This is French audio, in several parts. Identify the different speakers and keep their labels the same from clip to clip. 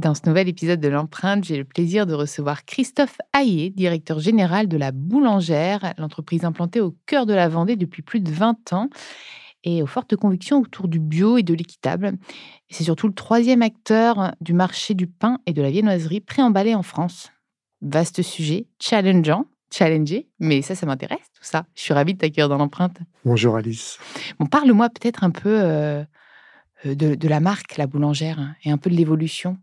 Speaker 1: Dans ce nouvel épisode de l'empreinte, j'ai le plaisir de recevoir Christophe Hayé, directeur général de la Boulangère, l'entreprise implantée au cœur de la Vendée depuis plus de 20 ans et aux fortes convictions autour du bio et de l'équitable. C'est surtout le troisième acteur du marché du pain et de la viennoiserie préemballé en France. Vaste sujet, challengeant, challengé, mais ça, ça m'intéresse, tout ça. Je suis ravie de t'accueillir dans l'empreinte.
Speaker 2: Bonjour Alice.
Speaker 1: Bon, parle-moi peut-être un peu euh, de, de, la marque, la boulangère, et un peu de l'évolution.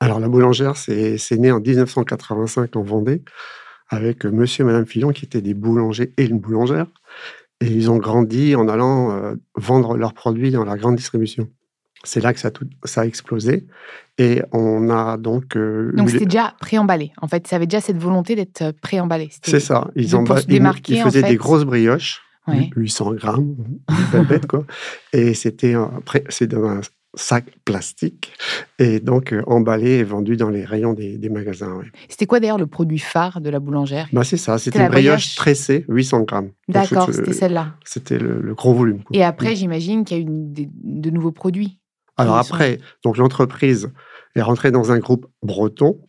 Speaker 2: Alors, la boulangère, c'est né en 1985 en Vendée, avec monsieur et madame Fillon, qui étaient des boulangers et une boulangère. Et ils ont grandi en allant euh, vendre leurs produits dans la grande distribution. C'est là que ça, tout, ça, a explosé. Et on a donc.
Speaker 1: Euh, donc c'était déjà préemballé. En fait, ça avait déjà cette volonté d'être euh, préemballé.
Speaker 2: C'est ça. Ils, ont, ils, ils faisaient des grosses brioches. 800 grammes, bête, quoi. Et c'était dans un sac plastique et donc euh, emballé et vendu dans les rayons des, magasins.
Speaker 1: C'était quoi d'ailleurs le produit phare de la boulangère?
Speaker 2: Bah, C'est ça, c'était une brioche, tressée, 800 grammes.
Speaker 1: D'accord, c'était celle-là.
Speaker 2: C'était le, gros volume.
Speaker 1: Et après, j'imagine qu'il y a eu de nouveaux produits.
Speaker 2: Alors après, donc l'entreprise est rentrée dans un groupe breton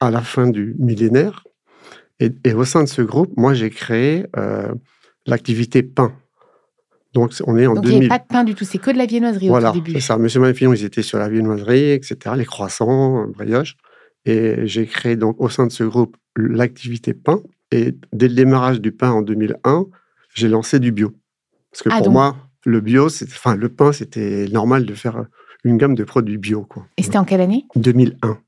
Speaker 2: à la fin du millénaire. Et, au sein de ce groupe, moi, j'ai créé euh, l'activité pain.
Speaker 1: Donc, on est en Donc, il n'y avait pas de pain du tout, c'est que de la viennoiserie
Speaker 2: voilà,
Speaker 1: au début.
Speaker 2: c'est ça. Monsieur Manfillon, ils étaient sur la viennoiserie, etc., les croissants, brioches. Et j'ai créé donc au sein de ce groupe l'activité pain. Et dès le démarrage du pain en 2001, j'ai lancé du bio. Parce que ah, pour moi, le bio, enfin le pain, c'était normal de faire une gamme de produits bio. Quoi.
Speaker 1: Et c'était en quelle année?
Speaker 2: 2001.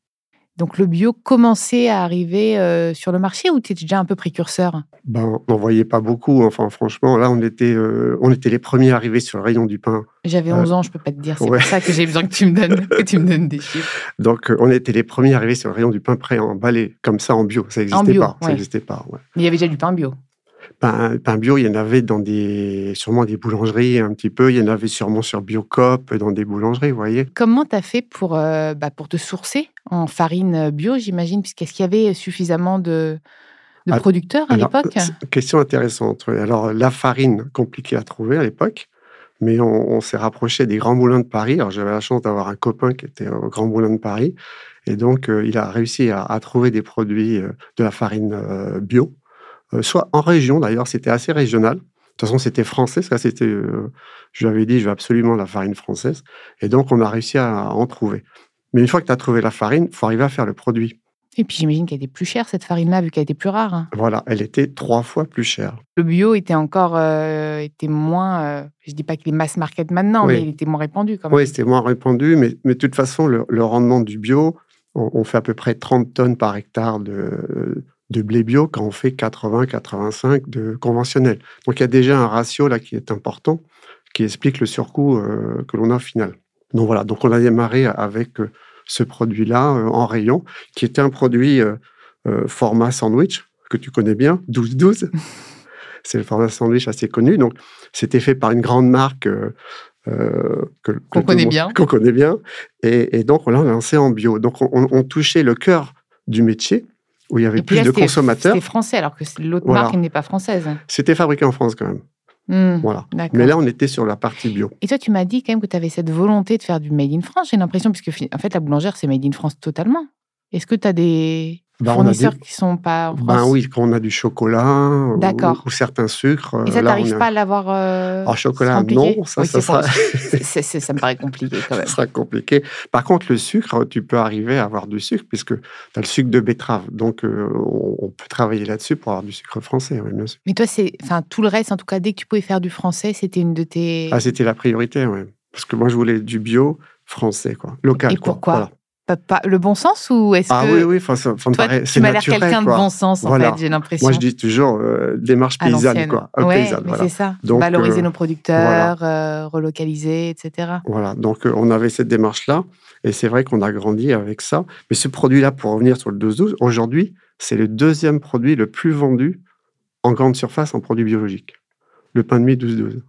Speaker 1: Donc le bio commençait à arriver euh, sur le marché ou tu étais déjà un peu précurseur?
Speaker 2: Ben, On n'en voyait pas beaucoup. Enfin, franchement, là, on était, euh, on était les premiers arrivés sur le rayon du pain.
Speaker 1: J'avais 11 euh, ans, je peux pas te dire. C'est pour ça que j'ai besoin que tu me donnes, que tu me donnes des chiffres.
Speaker 2: Donc, on était les premiers arrivés sur le rayon du pain prêt emballé, comme ça en bio. Ça n'existait pas. Ça n'existait pas.
Speaker 1: Mais il y avait déjà du pain bio.
Speaker 2: Pain, pain, bio, il y en avait dans des, sûrement des boulangeries un petit peu. Il y en avait sûrement sur Biocop, dans des boulangeries, vous voyez.
Speaker 1: Comment tu as fait pour, euh, bah, pour te sourcer en farine bio, j'imagine Puisqu'est-ce qu'il y avait suffisamment de, de producteurs à l'époque?
Speaker 2: Question intéressante. Alors, la farine, compliquée à trouver à l'époque, mais on, s'est rapproché des grands moulins de Paris. Alors, j'avais la chance d'avoir un copain qui était au Grand Moulin de Paris. Et donc, euh, il a réussi à, à, trouver des produits euh, de la farine bio euh, soit en région d'ailleurs, c'était assez régional. De toute façon, c'était français, ça c'était, euh, je lui avais dit, je veux absolument la farine française. Et donc, on a réussi à en trouver. Mais une fois que tu as trouvé la farine, il faut arriver à faire le produit.
Speaker 1: Et puis j'imagine qu'elle était plus chère, cette farine-là, vu qu'elle était plus rare. Hein.
Speaker 2: Voilà, elle était trois fois plus chère.
Speaker 1: Le bio était encore euh, était moins, je ne dis pas qu'il est mass market maintenant, mais il était moins répandu quand même.
Speaker 2: Oui, c'était moins répandu, mais, mais de toute façon, le, rendement du bio, on, fait à peu près 30 tonnes par hectare de, de blé bio quand on fait 80-85 de conventionnel. Donc il y a déjà un ratio là qui est important, qui explique le surcoût euh, que l'on a au final. Donc voilà, donc on a démarré avec euh, ce produit-là euh, en rayon, qui était un produit format sandwich, que tu connais bien, 12-12. C'est le format sandwich assez connu. Donc c'était fait par une grande marque
Speaker 1: qu'on connaît bien.
Speaker 2: Qu'on connaît bien. Et, donc on l'a lancé en bio. Donc on touchait le cœur du métier, où il y avait plus de consommateurs.
Speaker 1: C'était français, alors que l'autre marque n'est pas française.
Speaker 2: C'était fabriqué en France quand même. Hmm, voilà. Mais là, on était sur la partie bio.
Speaker 1: Et toi, tu m'as dit quand même que tu avais cette volonté de faire du made in France, j'ai l'impression, puisque en fait, la boulangère, c'est made in France totalement. Est-ce que tu as des, bah, fournisseurs qui sont pas en ben
Speaker 2: France Oui, quand on a du chocolat ou, certains sucres.
Speaker 1: Et ça, t'arrives pas à l'avoir
Speaker 2: euh, En chocolat, non. Ça, ça,
Speaker 1: sera... ça, me paraît compliqué quand même.
Speaker 2: ça sera compliqué. Par contre, le sucre, tu peux arriver à avoir du sucre puisque tu as le sucre de betterave. Donc, euh, on, peut travailler là-dessus pour avoir du sucre français, oui, bien sûr.
Speaker 1: Mais toi, c'est, enfin, tout le reste, en tout cas, dès que tu pouvais faire du français, c'était une de tes.
Speaker 2: Ah, c'était la priorité, oui. Parce que moi, je voulais du bio français, quoi, local.
Speaker 1: Et pourquoi? Le bon sens ou est-ce
Speaker 2: ah,
Speaker 1: que.
Speaker 2: Oui, oui, ça, ça
Speaker 1: Toi,
Speaker 2: paraît,
Speaker 1: tu m'as l'air quelqu'un de bon sens, en fait, j'ai l'impression.
Speaker 2: Moi, je dis toujours euh, démarche paysanne, quoi.
Speaker 1: Ouais, c'est ça.
Speaker 2: Donc,
Speaker 1: Valoriser nos producteurs, relocaliser, etc.
Speaker 2: Voilà, donc on avait cette démarche-là. Et c'est vrai qu'on a grandi avec ça. Mais ce produit-là, pour revenir sur le 12-12, aujourd'hui, c'est le deuxième produit le plus vendu en grande surface en produits biologiques. Le pain de mie 12-12.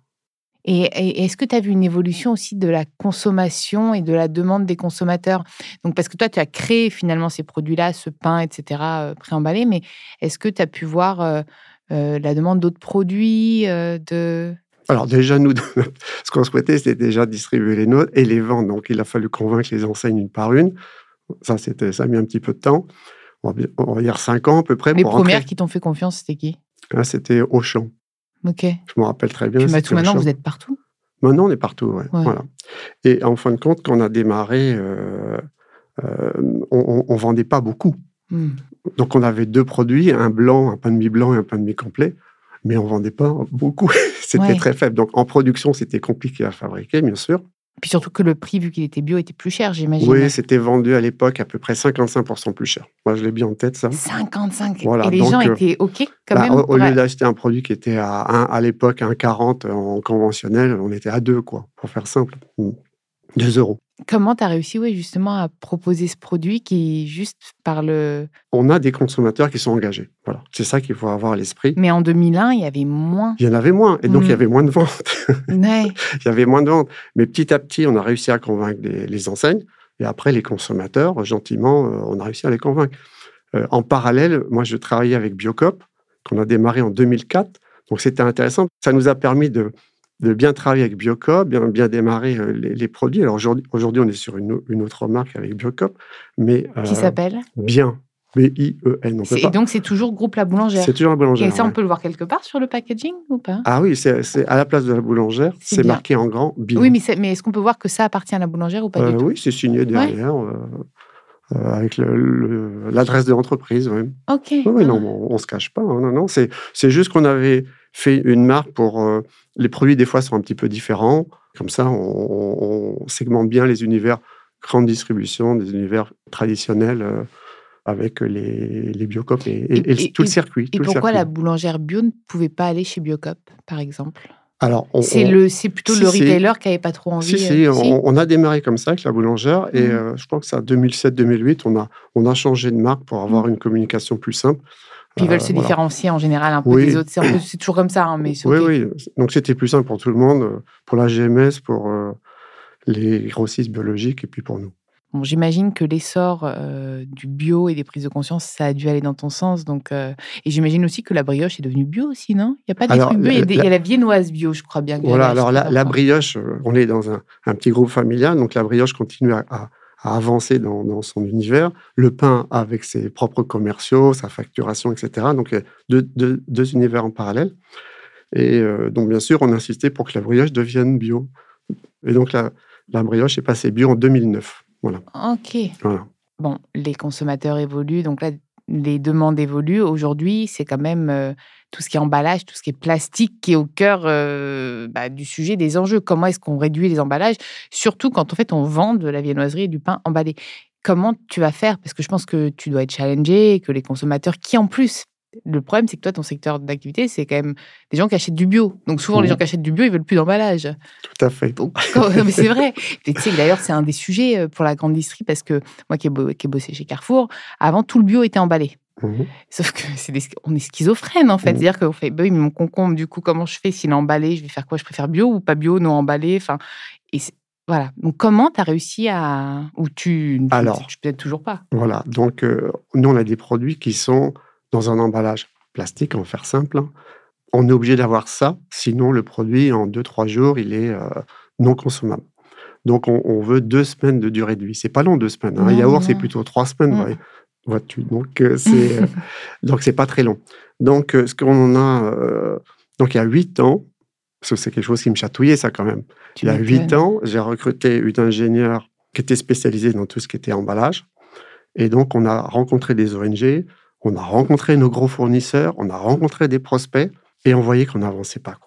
Speaker 1: Et, est-ce que tu as vu une évolution aussi de la consommation et de la demande des consommateurs? Donc, parce que toi, tu as créé finalement ces produits-là, ce pain, etc., euh, préemballé, mais est-ce que tu as pu voir euh, euh, la demande d'autres produits de...
Speaker 2: Alors déjà, nous, ce qu'on souhaitait, c'était déjà distribuer les nôtres et les vendre. Donc, il a fallu convaincre les enseignes une par une. Ça, c'était, ça a mis un petit peu de temps. On va dire cinq ans à peu près.
Speaker 1: Les premières qui t'ont fait confiance, c'était qui?
Speaker 2: Ah, C'était Auchan.
Speaker 1: Ok.
Speaker 2: Je me rappelle très bien.
Speaker 1: Puis tout maintenant, vous êtes partout
Speaker 2: Maintenant, on est partout, ouais. Voilà. Et en fin de compte, quand on a démarré, euh, euh, on ne vendait pas beaucoup. Hmm. Donc, on avait deux produits, un blanc, un pain de mie blanc et un pain de mie complet, mais on ne vendait pas beaucoup. c'était très faible. Donc, en production, c'était compliqué à fabriquer, bien sûr.
Speaker 1: Puis surtout que le prix, vu qu'il était bio, était plus cher, j'imagine.
Speaker 2: Oui, c'était vendu à l'époque à peu près 55% plus cher. Moi, je l'ai bien en tête, ça.
Speaker 1: 55 Et les gens euh, étaient OK quand bah, même
Speaker 2: Au, lieu d'acheter un produit qui était à, à l'époque 1,40 en conventionnel, on était à 2, quoi, pour faire simple. 2 euros.
Speaker 1: Comment tu as réussi oui, justement à proposer ce produit qui juste par le...
Speaker 2: On a des consommateurs qui sont engagés. Voilà. C'est ça qu'il faut avoir à l'esprit.
Speaker 1: Mais en 2001, il y avait moins.
Speaker 2: Il y en avait moins. Et donc, il y mm. avait moins de ventes.
Speaker 1: Ouais.
Speaker 2: il y avait moins de ventes. Mais petit à petit, on a réussi à convaincre les, enseignes. Et après, les consommateurs, gentiment, euh, on a réussi à les convaincre. Euh, en parallèle, moi, je travaillais avec Biocop, qu'on a démarré en 2004. Donc, c'était intéressant. Ça nous a permis de, de bien travailler avec Biocop, bien, bien démarrer euh, les, produits. Alors aujourd'hui, aujourd'hui, on est sur une, une, autre marque avec Biocop, mais
Speaker 1: qui s'appelle
Speaker 2: Bien. B-I-E-N.
Speaker 1: Et donc, c'est toujours groupe La Boulangère.
Speaker 2: C'est toujours La Boulangère.
Speaker 1: Et ça, on peut le voir quelque part sur le packaging ou pas?
Speaker 2: Ah oui, c'est à la place de La Boulangère. C'est marqué en grand Bien.
Speaker 1: Oui, mais, mais est-ce qu'on peut voir que ça appartient à La Boulangère ou pas du
Speaker 2: euh,
Speaker 1: tout?
Speaker 2: Oui, c'est signé derrière. Euh, avec l'adresse de l'entreprise. Oui.
Speaker 1: Ok.
Speaker 2: Oui, non, on ne se cache pas. Hein, non, non, c'est juste qu'on avait fait une marque pour les produits, des fois, sont un petit peu différents. Comme ça, on, segmente bien les univers grande distribution, des univers traditionnels euh, avec les, les Biocop et, tout le circuit.
Speaker 1: Et pourquoi la boulangère bio ne pouvait pas aller chez Biocop, par exemple?
Speaker 2: Alors,
Speaker 1: c'est plutôt le retailer qui n'avait pas trop envie.
Speaker 2: Si, si, euh, on, a démarré comme ça avec la boulangère et mmh. euh, je crois que c'est 2007-2008, on a, on a changé de marque pour avoir mmh. une communication plus simple.
Speaker 1: Puis ils veulent se différencier en général un peu des autres. C'est toujours comme ça. Hein, mais
Speaker 2: oui, oui. Donc c'était plus simple pour tout le monde, euh, pour la GMS, pour euh, les grossistes biologiques et puis pour nous.
Speaker 1: Bon, J'imagine que l'essor euh, du bio et des prises de conscience, ça a dû aller dans ton sens. Donc, et j'imagine aussi que la brioche est devenue bio aussi, non? Il n'y a pas des trucs bio, il y, a la viennoise bio, je crois bien.
Speaker 2: voilà, alors la, brioche, on est dans un, un, petit groupe familial, donc la brioche continue à, à avancer dans, son univers. Le pain avec ses propres commerciaux, sa facturation, etc. Donc, deux, deux, univers en parallèle. Et euh, donc, bien sûr, on insistait pour que la brioche devienne bio. Et donc, la, la brioche est passée bio en 2009. Voilà.
Speaker 1: OK. Bon, les consommateurs évoluent. Donc là, les demandes évoluent. Aujourd'hui, c'est quand même euh, tout ce qui est emballage, tout ce qui est plastique qui est au cœur euh, bah, du sujet des enjeux. Comment est-ce qu'on réduit les emballages? Surtout quand en fait on vend de la viennoiserie et du pain emballé. Comment tu vas faire? Parce que je pense que tu dois être challengé, que les consommateurs qui en plus le problème, c'est que toi, ton secteur d'activité, c'est quand même des gens qui achètent du bio. Donc souvent, les gens qui achètent du bio, ils veulent plus d'emballage.
Speaker 2: Tout à fait.
Speaker 1: mais c'est vrai. tu sais, d'ailleurs, c'est un des sujets euh, pour la grande distrie parce que moi qui ai, bossé chez Carrefour, avant, tout le bio était emballé. Mmh Sauf que c'est on est schizophrène en fait, mmh c'est-à-dire qu'on fait, bah oui, mais mon concombre, du coup, comment je fais s'il est emballé? Je vais faire quoi? Je préfère bio ou pas bio, non emballé? Enfin, et voilà. Donc, comment tu as réussi à. Ou tu.
Speaker 2: Alors.
Speaker 1: Tu peut-être toujours pas.
Speaker 2: Voilà. Donc, euh, nous, on a des produits qui sont dans un emballage plastique, en faire simple. Hein. On est obligé d'avoir ça, sinon le produit, en 2-3 jours, il est euh, non consommable. Donc, on, veut deux semaines de durée de vie. C'est pas long, deux semaines. Hein. Un yaourt, c'est plutôt trois semaines, mmh. vois-tu? Donc, euh, c'est euh, donc c'est pas très long. Donc, ce qu'on a, donc il y a huit ans, parce que c'est quelque chose qui me chatouillait, ça quand même. il y a huit ans, j'ai recruté une ingénieure qui était spécialisée dans tout ce qui était emballage. Et donc, on a rencontré des ONG, on a rencontré nos gros fournisseurs, on a rencontré des prospects et on voyait qu'on n'avançait pas.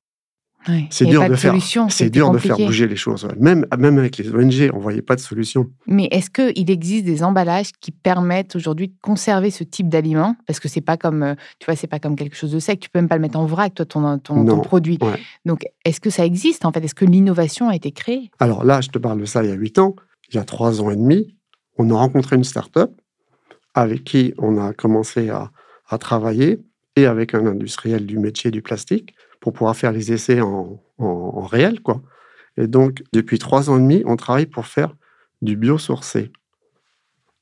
Speaker 2: c'est dur de, faire. C'est dur de faire bouger les choses. Même, même avec les ONG, on voyait pas de solution.
Speaker 1: Mais est-ce qu'il existe des emballages qui permettent aujourd'hui de conserver ce type d'aliment Parce que c'est pas comme, euh, tu vois, pas comme quelque chose de sec. Tu peux même pas le mettre en vrac, toi, ton, ton, produit. Donc, est-ce que ça existe en fait? Est-ce que l'innovation a été créée?
Speaker 2: Alors là, je te parle de ça il y a huit ans. Il y a trois ans et demi, on a rencontré une start-up avec qui on a commencé à, à travailler et avec un industriel du métier du plastique pour pouvoir faire les essais en, réel. Quoi. Et donc, depuis trois ans et demi, on travaille pour faire du biosourcé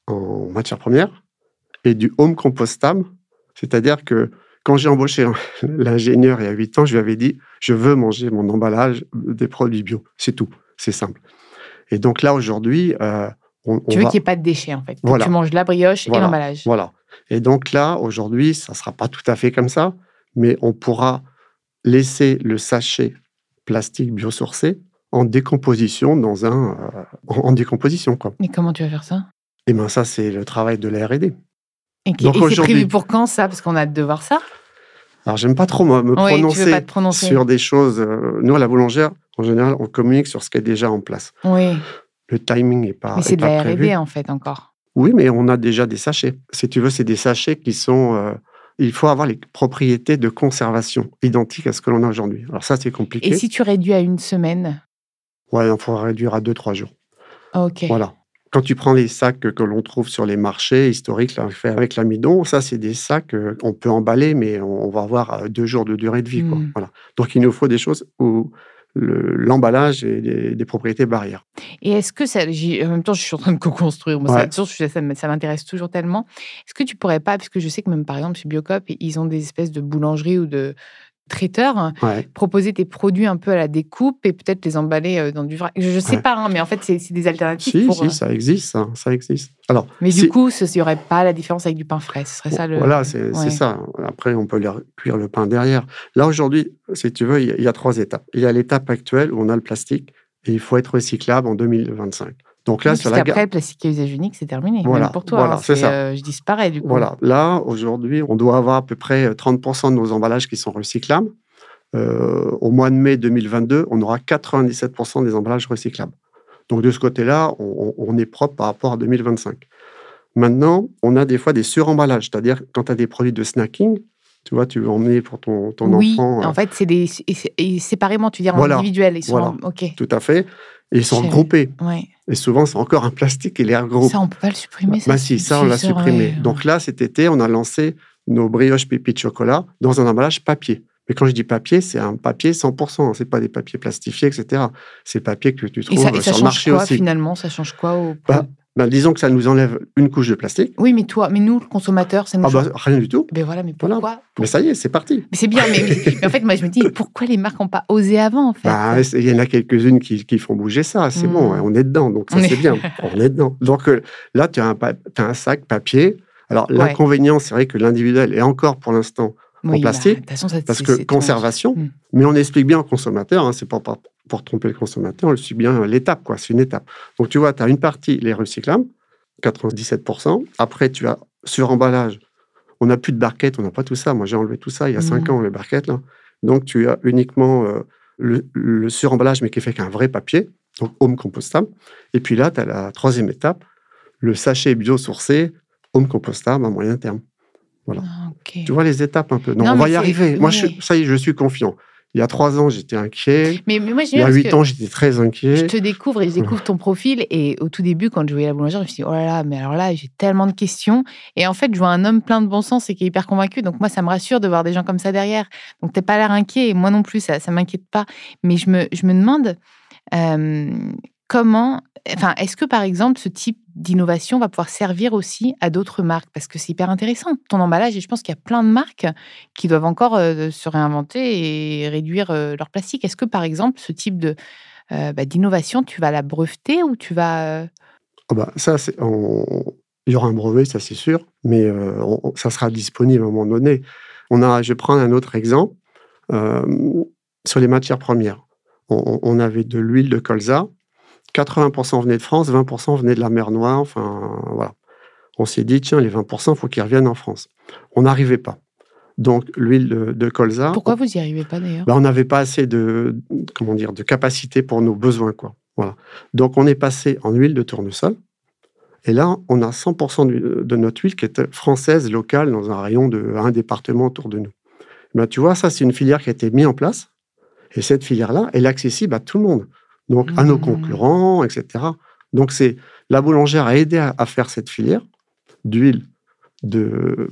Speaker 2: en matière première et du home compostable. C'est-à-dire que quand j'ai embauché l'ingénieur il y a huit ans, je lui avais dit je veux manger mon emballage des produits bio. C'est tout. C'est simple. Et donc là, aujourd'hui, euh,
Speaker 1: on, tu veux qu'il n'y ait pas de déchets, en fait. Tu manges la brioche et l'emballage.
Speaker 2: Voilà. Et donc là, aujourd'hui, ça ne sera pas tout à fait comme ça, mais on pourra laisser le sachet plastique biosourcé en décomposition dans un euh, en, décomposition quoi.
Speaker 1: Mais comment tu vas faire ça?
Speaker 2: Eh ben ça c'est le travail de la R&D.
Speaker 1: Et, Donc c'est prévu pour quand ça? Parce qu'on a hâte de voir ça.
Speaker 2: Alors j'aime pas trop me, prononcer sur des choses. Euh, nous à la boulangère, en général, on communique sur ce qui est déjà en place.
Speaker 1: Oui.
Speaker 2: Le timing est pas.
Speaker 1: Mais c'est de la R&D en fait encore.
Speaker 2: Oui, mais on a déjà des sachets. Si tu veux, c'est des sachets qui sont euh, il faut avoir les propriétés de conservation identiques à ce que l'on a aujourd'hui. Alors ça, c'est compliqué.
Speaker 1: Et si tu réduis à une semaine?
Speaker 2: Ouais, il faudra réduire à deux, trois jours.
Speaker 1: Ok.
Speaker 2: Voilà. Quand tu prends les sacs que, l'on trouve sur les marchés historiques, là, fait avec l'amidon, ça, c'est des sacs qu'on peut emballer, mais on, va avoir euh, deux jours de durée de vie. Quoi. Hmm. Voilà. Donc, il nous faut des choses où l'emballage et des, propriétés barrières.
Speaker 1: Et est-ce que ça, en même temps, je suis en train de co-construire, moi, ça, ça, m'intéresse toujours tellement. Est-ce que tu pourrais pas, puisque je sais que même par exemple chez Biocop, ils ont des espèces de boulangeries ou de, traiteur, hein, proposer tes produits un peu à la découpe et peut-être les emballer euh, dans du vrac. Je ne sais pas, hein, mais en fait, c'est des alternatives.
Speaker 2: Si, si, euh ça existe, ça, existe. Alors,
Speaker 1: mais du coup, il n'y aurait pas la différence avec du pain frais. Ce serait ça le.
Speaker 2: Voilà, c'est ça. Après, on peut cuire le pain derrière. Là, aujourd'hui, si tu veux, il y, a trois étapes. Il y a l'étape actuelle où on a le plastique et il faut être recyclable en 2025.
Speaker 1: Donc là, sur la après, le plastique à usage unique, c'est terminé. Voilà, même pour toi, voilà, hein, c'est ça. Euh, je disparais du coup.
Speaker 2: Voilà. Là, aujourd'hui, on doit avoir à peu près 30% de nos emballages qui sont recyclables. Euh, au mois de mai 2022, on aura 97% des emballages recyclables. Donc de ce côté-là, on, est propre par rapport à 2025. Maintenant, on a des fois des suremballages, c'est-à-dire quand tu as des produits de snacking, tu vois, tu veux emmener pour ton, ton
Speaker 1: oui,
Speaker 2: enfant.
Speaker 1: en euh, fait, c'est des séparément, tu veux dire en individuel. Ils sont ok.
Speaker 2: Tout à fait. Et ils sont regroupés. Et souvent, c'est encore un plastique et les regroupe.
Speaker 1: Ça, on peut pas le supprimer.
Speaker 2: Ça, bah, si, ça, on l'a supprimé. Donc là, cet été, on a lancé nos brioches pépites chocolat dans un emballage papier. Mais quand je dis papier, c'est un papier 100%. Hein. C'est pas des papiers plastifiés, etc. C'est papier que tu trouves
Speaker 1: et ça,
Speaker 2: sur le marché
Speaker 1: quoi,
Speaker 2: aussi.
Speaker 1: Finalement, ça change quoi au...
Speaker 2: Bah, bah, disons que ça nous enlève une couche de plastique.
Speaker 1: Oui, mais toi, mais nous, le consommateur, ça nous.
Speaker 2: Ah bah, rien du tout.
Speaker 1: Mais voilà, mais pourquoi
Speaker 2: Mais ça y est, c'est parti.
Speaker 1: Mais c'est bien, mais, en fait, moi, je me dis, pourquoi les marques n'ont pas osé avant, en fait
Speaker 2: bah, Il y en a quelques-unes qui, qui, font bouger ça. C'est bon, hmm. on est dedans, donc ça, c'est bien. on est dedans. Donc euh, là, tu as, as, un sac papier. Alors, l'inconvénient, c'est vrai que l'individuel est encore, pour l'instant, en plastique, parce que conservation, hmm. mais on explique bien au consommateur, hein, c'est pas pour, tromper le consommateur, on le suit bien l'étape, quoi, c'est une étape. Donc tu vois, tu as une partie, les recyclables, 97%, après tu as sur emballage, on n'a plus de barquettes, on n'a pas tout ça, moi j'ai enlevé tout ça il y a 5 hmm. ans, les barquettes, là. donc tu as uniquement euh, le, le suremballage, mais qui est fait qu'un vrai papier, donc home compostable, et puis là, tu as la troisième étape, le sachet biosourcé, home compostable à moyen terme. Voilà. Ah, tu vois les étapes un peu. Non, on va y arriver. Moi, ça y est, je suis confiant. Il y a trois ans, j'étais inquiet.
Speaker 1: Mais, moi,
Speaker 2: il y a huit ans, j'étais très inquiet.
Speaker 1: Je te découvre et je découvre ton profil. Et au tout début, quand je voyais la boulangère, je me suis dit, oh là là, mais alors là, j'ai tellement de questions. Et en fait, je vois un homme plein de bon sens et qui est hyper convaincu. Donc, moi, ça me rassure de voir des gens comme ça derrière. Donc, t'es pas l'air inquiet. Et moi non plus, ça ne m'inquiète pas. Mais je me, je me demande euh, comment Enfin, est-ce que par exemple ce type d'innovation va pouvoir servir aussi à d'autres marques Parce que c'est hyper intéressant ton emballage et je pense qu'il y a plein de marques qui doivent encore euh, se réinventer et réduire euh, leur plastique. Est-ce que par exemple ce type de euh, bah, d'innovation, tu vas la breveter ou tu vas
Speaker 2: oh ça, il y aura un brevet, ça c'est sûr, mais ça sera disponible à un moment donné. On a, je prendre un autre exemple sur les matières premières. On avait de l'huile de colza 80% venaient de France, 20% venaient de la mer Noire. Enfin, voilà. On s'est dit, tiens, les 20%, il faut qu'ils reviennent en France. On n'arrivait pas. Donc, l'huile de, colza.
Speaker 1: Pourquoi vous n'y arrivez pas d'ailleurs?
Speaker 2: Ben, On n'avait pas assez de, comment dire, de capacité pour nos besoins. Quoi. Voilà. Donc, on est passé en huile de tournesol. Et là, on a 100% de notre huile qui est française, locale, dans un rayon de un département autour de nous. Ben, tu vois, ça, c'est une filière qui a été mise en place. Et cette filière-là, elle est accessible à tout le monde. Donc, à nos mmh. concurrents, etc. Donc, c'est la boulangère a aidé à faire cette filière d'huile de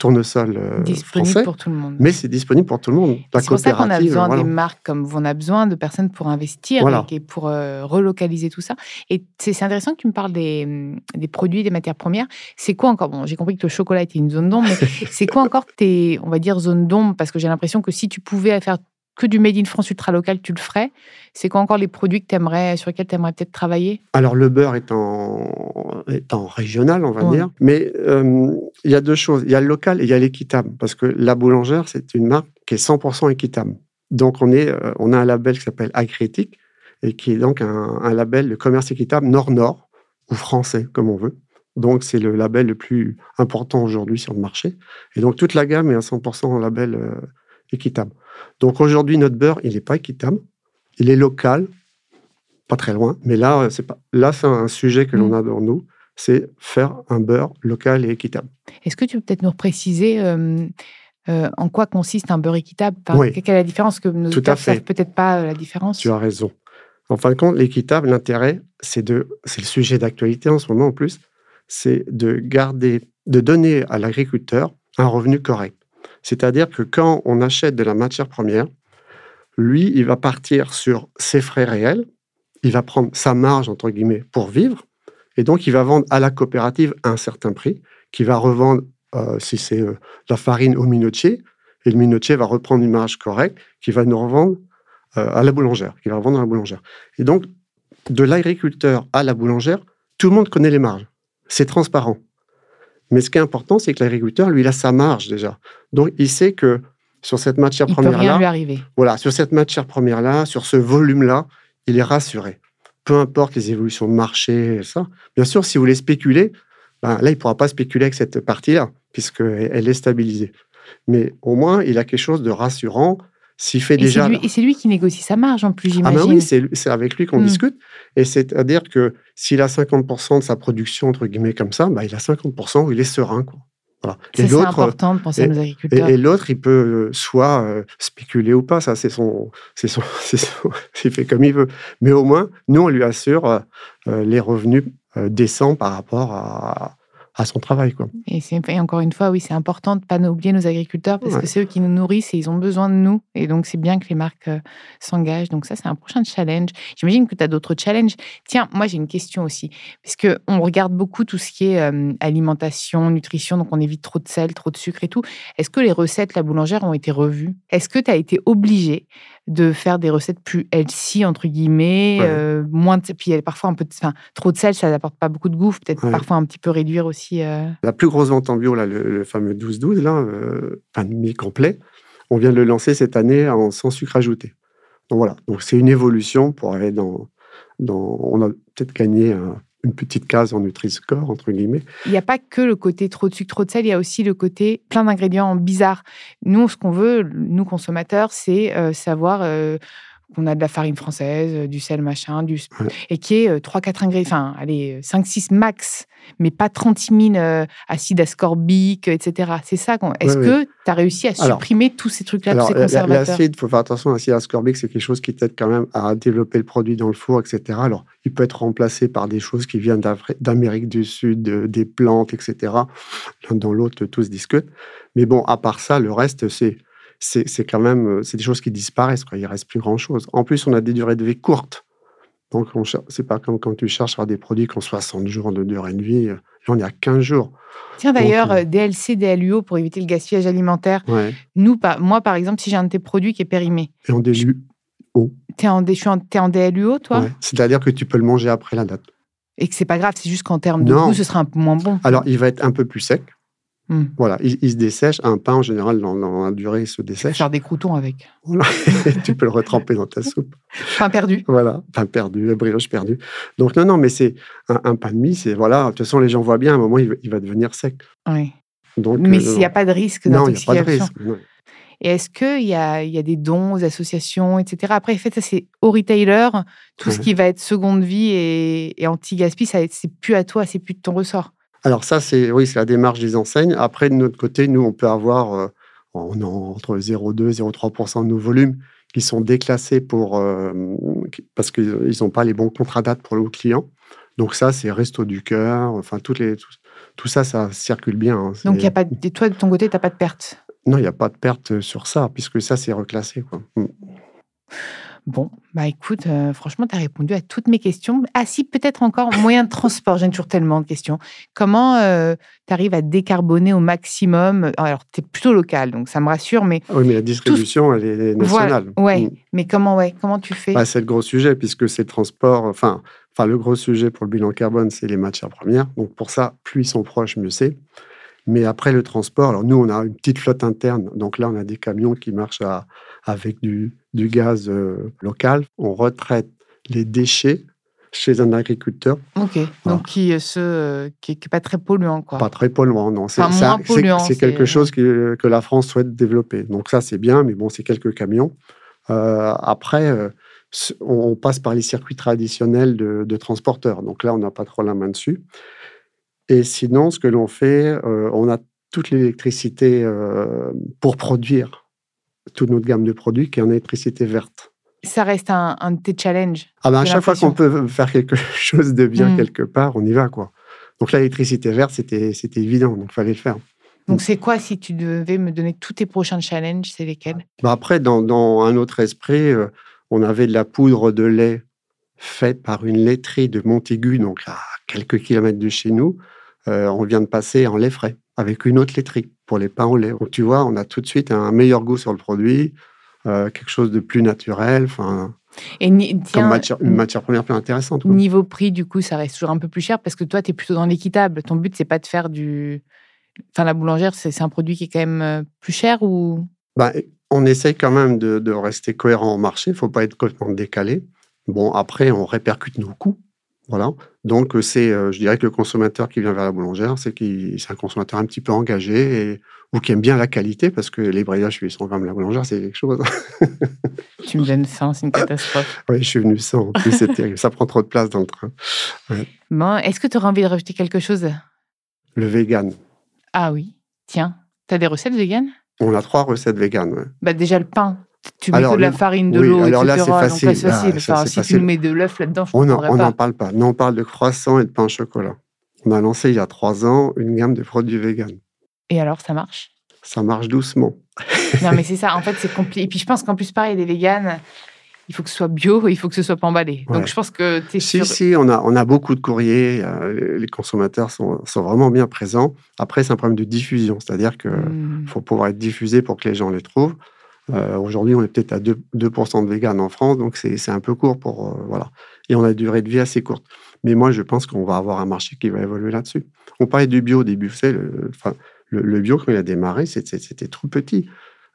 Speaker 2: tournesol euh, disponible
Speaker 1: pour tout le monde.
Speaker 2: Mais c'est disponible pour tout le monde.
Speaker 1: C'est pour ça qu'on a besoin des marques comme vous, on a besoin de personnes pour investir et pour euh, relocaliser tout ça. Et c'est intéressant que tu me parles des, des produits, des matières premières. C'est quoi encore? Bon, j'ai compris que le chocolat était une zone d'ombre, mais c'est quoi encore tes, on va dire, zones d'ombre? Parce que j'ai l'impression que si tu pouvais faire que du Made in France ultra local, tu le ferais. C'est quoi encore les produits que aimerais, sur lesquels tu aimerais peut-être travailler?
Speaker 2: Alors, le beurre est en, est en régional, on va dire. Mais euh, il y a deux choses. Il y a le local et il y a l'équitable. Parce que la boulangère, c'est une marque qui est 100% équitable. Donc, on, est, euh, on a un label qui s'appelle Agriéthique et qui est donc un, un label de commerce équitable nord-nord ou français, comme on veut. Donc, c'est le label le plus important aujourd'hui sur le marché. Et donc, toute la gamme est à 100% label euh, équitable. Donc aujourd'hui, notre beurre, il n'est pas équitable. Il est local, pas très loin. Mais là, euh, c'est pas. Là, c'est un sujet que l'on mm. a dans nous, c'est faire un beurre local et équitable.
Speaker 1: Est-ce que tu peux peut-être nous préciser euh, euh, en quoi consiste un beurre équitable? Quelle est la différence? Que nos ne savent peut-être pas la différence
Speaker 2: Tu as raison. En fin de compte, l'équitable, l'intérêt, c'est de, c'est le sujet d'actualité en ce moment en plus, c'est de garder, de donner à l'agriculteur un revenu correct. C'est-à-dire que quand on achète de la matière première, lui, il va partir sur ses frais réels, il va prendre sa marge, entre guillemets, pour vivre, et donc il va vendre à la coopérative à un certain prix, qui va revendre, euh, si c'est euh, la farine, au minotier, et le minotier va reprendre une marge correcte, qui va nous revendre euh, à la boulangère, qui va revendre à la boulangère. Et donc, de l'agriculteur à la boulangère, tout le monde connaît les marges. C'est transparent. Mais ce qui est important, c'est que l'agriculteur, lui, il a sa marge déjà. Donc, il sait que sur cette matière première-là, voilà, sur cette matière première-là, sur ce volume-là, il est rassuré. Peu importe les évolutions de marché, ça. Bien sûr, si vous voulez spéculer, ben, là, il ne pourra pas spéculer avec cette partie-là, puisqu'elle est stabilisée. Mais au moins, il a quelque chose de rassurant s'il fait déjà.
Speaker 1: et c'est lui qui négocie sa marge en plus, j'imagine.
Speaker 2: Ah ben oui, c'est avec lui qu'on hmm. discute. Et c'est-à-dire que s'il a 50% de sa production, entre guillemets, comme ça, bah, il a 50% où il est serein. Quoi.
Speaker 1: Voilà. C'est important de penser à nos agriculteurs.
Speaker 2: Et, l'autre, il peut euh, soit euh, spéculer ou pas, ça, c'est son, c'est son, son, il fait comme il veut. Mais au moins, nous, on lui assure euh, les revenus décents par rapport à, à son travail. Quoi.
Speaker 1: Et, et encore une fois, oui, c'est important de ne pas oublier nos agriculteurs parce que c'est eux qui nous nourrissent et ils ont besoin de nous. Et donc, c'est bien que les marques euh, s'engagent. Donc, ça, c'est un prochain challenge. J'imagine que tu as d'autres challenges. Tiens, moi, j'ai une question aussi. Parce qu'on regarde beaucoup tout ce qui est euh, alimentation, nutrition, donc on évite trop de sel, trop de sucre et tout. Est-ce que les recettes, la boulangère, ont été revues? Est-ce que tu as été obligé de faire des recettes plus healthy, entre guillemets, euh, moins de, puis parfois un peu de, enfin, trop de sel, ça n'apporte pas beaucoup de goût, peut-être parfois un petit peu réduire aussi. Euh.
Speaker 2: La plus grosse vente en bio, là, le, fameux 12-12, là, euh, enfin, mi-complet, on vient de le lancer cette année en sans sucre ajouté. Donc voilà, donc c'est une évolution pour aller dans, dans on a peut-être gagné un, une petite case en Nutri-Score, entre guillemets.
Speaker 1: Il n'y a pas que le côté trop de sucre, trop de sel, il y a aussi le côté plein d'ingrédients bizarres. Nous, ce qu'on veut, nous consommateurs, c'est euh, savoir euh, qu'on a de la farine française, euh, du sel machin, du... et qui est 3-4 ingrédients, enfin, allez, 5-6 max, mais pas 36 000 acides ascorbiques, etc. C'est ça. Est-ce que tu as réussi à supprimer tous ces trucs-là, tous ces conservateurs?
Speaker 2: L'acide, il faut faire attention, l'acide ascorbique, c'est quelque chose qui t'aide quand même à développer le produit dans le four, etc. Alors, il peut être remplacé par des choses qui viennent d'Amérique du Sud, des plantes, etc. L'un dans l'autre, tous se discutent. Mais bon, à part ça, le reste, c'est c'est quand même euh, c'est des choses qui disparaissent. Quoi. Il reste plus grand-chose. En plus, on a des durées de vie courtes. Donc, c'est pas comme quand tu cherches à des produits qui ont 60 jours de durée de vie. Là, on est à 15 jours.
Speaker 1: Tiens, d'ailleurs, euh, DLC, DLUO pour éviter le gaspillage alimentaire. Nous, moi, par exemple, si j'ai un de tes produits qui est périmé.
Speaker 2: Et en DLUO.
Speaker 1: Tu es, en, es en DLUO, toi?
Speaker 2: C'est-à-dire que tu peux le manger après la date.
Speaker 1: Et que c'est pas grave, c'est juste qu'en termes de goût, ce sera un peu moins bon.
Speaker 2: Alors, il va être un peu plus sec. Hmm. Voilà, il, se dessèche. Un pain, en général, dans, la durée, il se dessèche.
Speaker 1: Faire des croutons avec.
Speaker 2: tu peux le retremper dans ta soupe.
Speaker 1: Pain perdu.
Speaker 2: Voilà, pain perdu, brioche perdu. Donc, non, non, mais c'est un, pain de mie, c'est voilà. De toute façon, les gens voient bien, à un moment, il, va devenir sec.
Speaker 1: Oui.
Speaker 2: Donc,
Speaker 1: Mais
Speaker 2: euh,
Speaker 1: s'il n'y a pas de risque
Speaker 2: non, il n'y a pas de
Speaker 1: d'intoxication.
Speaker 2: risque. non.
Speaker 1: Et est-ce qu'il y a, y a des dons aux associations, etc. Après, en fait, ça, c'est au retailer. Tout ce qui va être seconde vie et, et anti-gaspi, ça, c'est plus à toi, c'est plus de ton ressort.
Speaker 2: Alors ça, c'est oui, c'est la démarche des enseignes. Après, de notre côté, nous, on peut avoir euh, on a entre 0,2 et 0,3% de nos volumes qui sont déclassés pour, euh, parce qu'ils n'ont pas les bons contrats dates pour nos clients. Donc ça, c'est Resto du Cœur, enfin, toutes les, tout, tout ça, ça circule bien. hein.
Speaker 1: Donc, il
Speaker 2: C'est-
Speaker 1: y a pas de, toi, de ton côté, tu n'as pas de perte.
Speaker 2: Non, il n'y a pas de perte sur ça, puisque ça, c'est reclassé. Quoi.
Speaker 1: Bon, bah écoute, euh, franchement, tu as répondu à toutes mes questions. Ah si, peut-être encore moyen de transport. J'ai toujours tellement de questions. Comment tu arrives à décarboner au maximum? Alors, tu es plutôt local, donc ça me rassure, mais
Speaker 2: Ah Oui, mais la distribution, elle est
Speaker 1: voilà.
Speaker 2: nationale.
Speaker 1: Ouais,
Speaker 2: Mm.
Speaker 1: mais comment, ouais, comment tu fais?
Speaker 2: Bah, c'est le gros sujet, puisque c'est le transport. Enfin, enfin, le gros sujet pour le bilan carbone, c'est les matières premières. Donc, pour ça, plus ils sont proches, mieux c'est. Mais après, le transport, alors nous, on a une petite flotte interne. Donc là, on a des camions qui marchent à- avec du, du gaz euh, local. On retraite les déchets chez un agriculteur.
Speaker 1: Ok, donc qui, ce, euh, qui n'est pas très polluant, quoi.
Speaker 2: Pas très polluant, non. C'est
Speaker 1: Enfin,
Speaker 2: quelque chose que, que la France souhaite développer. Donc ça, c'est bien, mais bon, c'est quelques camions. Euh, après, euh, on, passe par les circuits traditionnels de, de transporteurs. Donc là, on n'a pas trop la main dessus. Et sinon, ce que l'on fait, on a toute l'électricité pour produire toute notre gamme de produits qui est en électricité verte.
Speaker 1: Ça reste un, un de tes challenges.
Speaker 2: Ah ben, à chaque fois qu'on peut faire quelque chose de bien
Speaker 1: Mm.
Speaker 2: quelque part, on y va. quoi. Donc l'électricité verte, c'était c'était évident, donc il fallait le faire.
Speaker 1: Donc, c'est quoi si tu devais me donner tous tes prochains challenges C'est lesquels?
Speaker 2: Bah après, dans, dans un autre esprit, euh, on avait de la poudre de lait faite par une laiterie de Montaigu, donc à quelques kilomètres de chez nous. Euh, on vient de passer en lait frais avec une autre laiterie pour les pains au lait. Donc tu vois, on a tout de suite un meilleur goût sur le produit, euh, quelque chose de plus naturel, enfin,
Speaker 1: Et
Speaker 2: comme matière, une matière première plus intéressante. quoi.
Speaker 1: Niveau prix, du coup, ça reste toujours un peu plus cher parce que toi, tu es plutôt dans l'équitable. Ton but, c'est pas de faire du. Enfin, la boulangère, c'est c'est un produit qui est quand même euh, plus cher ou?
Speaker 2: Bah, on essaye quand même de, de rester cohérent au marché. Il ne faut pas être complètement décalé. Bon, après, on répercute nos coûts. Voilà. Donc, euh, c'est, euh, je dirais que le consommateur qui vient vers la boulangère, c'est un consommateur un petit peu engagé et, ou qui aime bien la qualité parce que les ils sont quand même la boulangère, c'est quelque chose.
Speaker 1: Tu me donnes faim, c'est une catastrophe.
Speaker 2: oui, je suis venu sans. En plus, c'est terrible. Ça prend trop de place dans le train.
Speaker 1: Bon, est-ce que tu aurais envie de rajouter quelque chose?
Speaker 2: Le vegan.
Speaker 1: Ah oui, tiens, tu as des recettes véganes?
Speaker 2: On a trois recettes véganes. ouais.
Speaker 1: bah, Déjà, le pain. Tu mets
Speaker 2: Alors,
Speaker 1: de la farine, de
Speaker 2: oui,
Speaker 1: l'eau,
Speaker 2: alors là,
Speaker 1: etc.
Speaker 2: c'est
Speaker 1: donc
Speaker 2: facile.
Speaker 1: là, c'est
Speaker 2: Ah,
Speaker 1: facile. Enfin,
Speaker 2: c'est
Speaker 1: si tu
Speaker 2: facile.
Speaker 1: mets de l'œuf là-dedans, je
Speaker 2: On
Speaker 1: ne
Speaker 2: n'en parle pas. Nous, on parle de croissants et de pain au chocolat. On a lancé il y a trois ans une gamme de produits véganes.
Speaker 1: Et alors, ça marche?
Speaker 2: Ça marche doucement.
Speaker 1: Non, mais c'est ça. En fait, c'est compliqué. Et puis, je pense qu'en plus, pareil, les véganes, il faut que ce soit bio, il faut que ce soit pas emballé.
Speaker 2: Ouais.
Speaker 1: Donc, je pense que tu es
Speaker 2: Si,
Speaker 1: sûr.
Speaker 2: si, on a, on a beaucoup de courriers. les- consommateurs sont, sont vraiment bien présents. Après, c'est un problème de diffusion. C'est-à-dire qu'il
Speaker 1: Hmm.
Speaker 2: faut pouvoir être diffusé pour que les gens les trouvent. Euh, Aujourd'hui, on est peut-être à 2, 2% de véganes en France, donc c'est un peu court pour. euh, voilà. Et on a une durée de vie assez courte. Mais moi, je pense qu'on va avoir un marché qui va évoluer là-dessus. On parlait du bio au début. Vous savez, le, bio, quand il a démarré, c'était tout petit.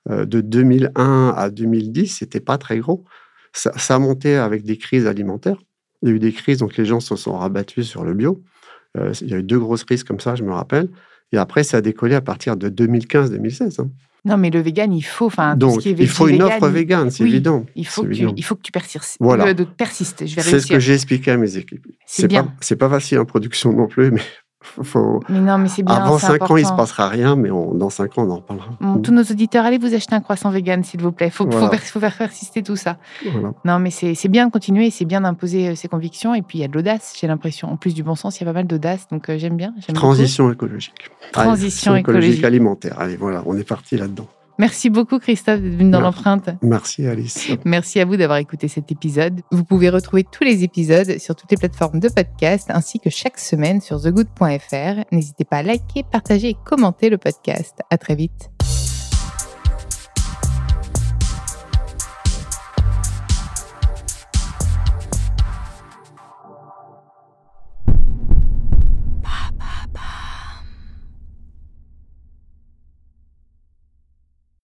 Speaker 2: Euh, de 2001 à 2010, c'était pas très gros. Ça, monté avec des crises alimentaires. Il y a eu des crises, donc les gens se sont rabattus sur le bio. Il y a eu deux grosses crises comme ça, je me rappelle. Et après, ça a décollé à partir de 2015-2016. hein.
Speaker 1: Non, mais le vegan, il faut. Enfin, tout ce
Speaker 2: Donc,
Speaker 1: qui est
Speaker 2: il faut une offre
Speaker 1: vegan,
Speaker 2: c'est
Speaker 1: oui,
Speaker 2: évident.
Speaker 1: Il faut, que tu, il faut que tu persistes.
Speaker 2: Voilà.
Speaker 1: Euh, de- persistes. Je vais
Speaker 2: C'est ce que j'ai expliqué à mes équipes. Pas, c'est pas facile en production non plus, mais faut,
Speaker 1: Mais non, mais c'est bien.
Speaker 2: avant
Speaker 1: c'est
Speaker 2: 5 ans, il se
Speaker 1: important.
Speaker 2: passera rien, mais on- dans 5 ans, on en reparlera.
Speaker 1: Bon, tous nos auditeurs, allez vous acheter un croissant vegan, s'il vous plaît. Il faut,
Speaker 2: Voilà.
Speaker 1: faire persister tout ça.
Speaker 2: Voilà.
Speaker 1: Non, mais c'est bien de continuer, c'est bien d'imposer euh, ses convictions. Et puis, il y a de l'audace, j'ai l'impression. En plus du bon sens, il y a pas mal d'audace. Donc, euh, j'aime bien. beaucoup.
Speaker 2: Transition écologique. Allez,
Speaker 1: Transition
Speaker 2: écologique
Speaker 1: écologique.
Speaker 2: alimentaire. Allez, voilà, on est parti là-dedans.
Speaker 1: Merci beaucoup, Christophe, d'être venu dans l'empreinte.
Speaker 2: Merci, Alice.
Speaker 1: Merci à vous d'avoir écouté cet épisode. Vous pouvez retrouver tous les épisodes sur toutes les plateformes de podcast ainsi que chaque semaine sur thegood.fr. N'hésitez pas à liker, partager et commenter le podcast. À très vite.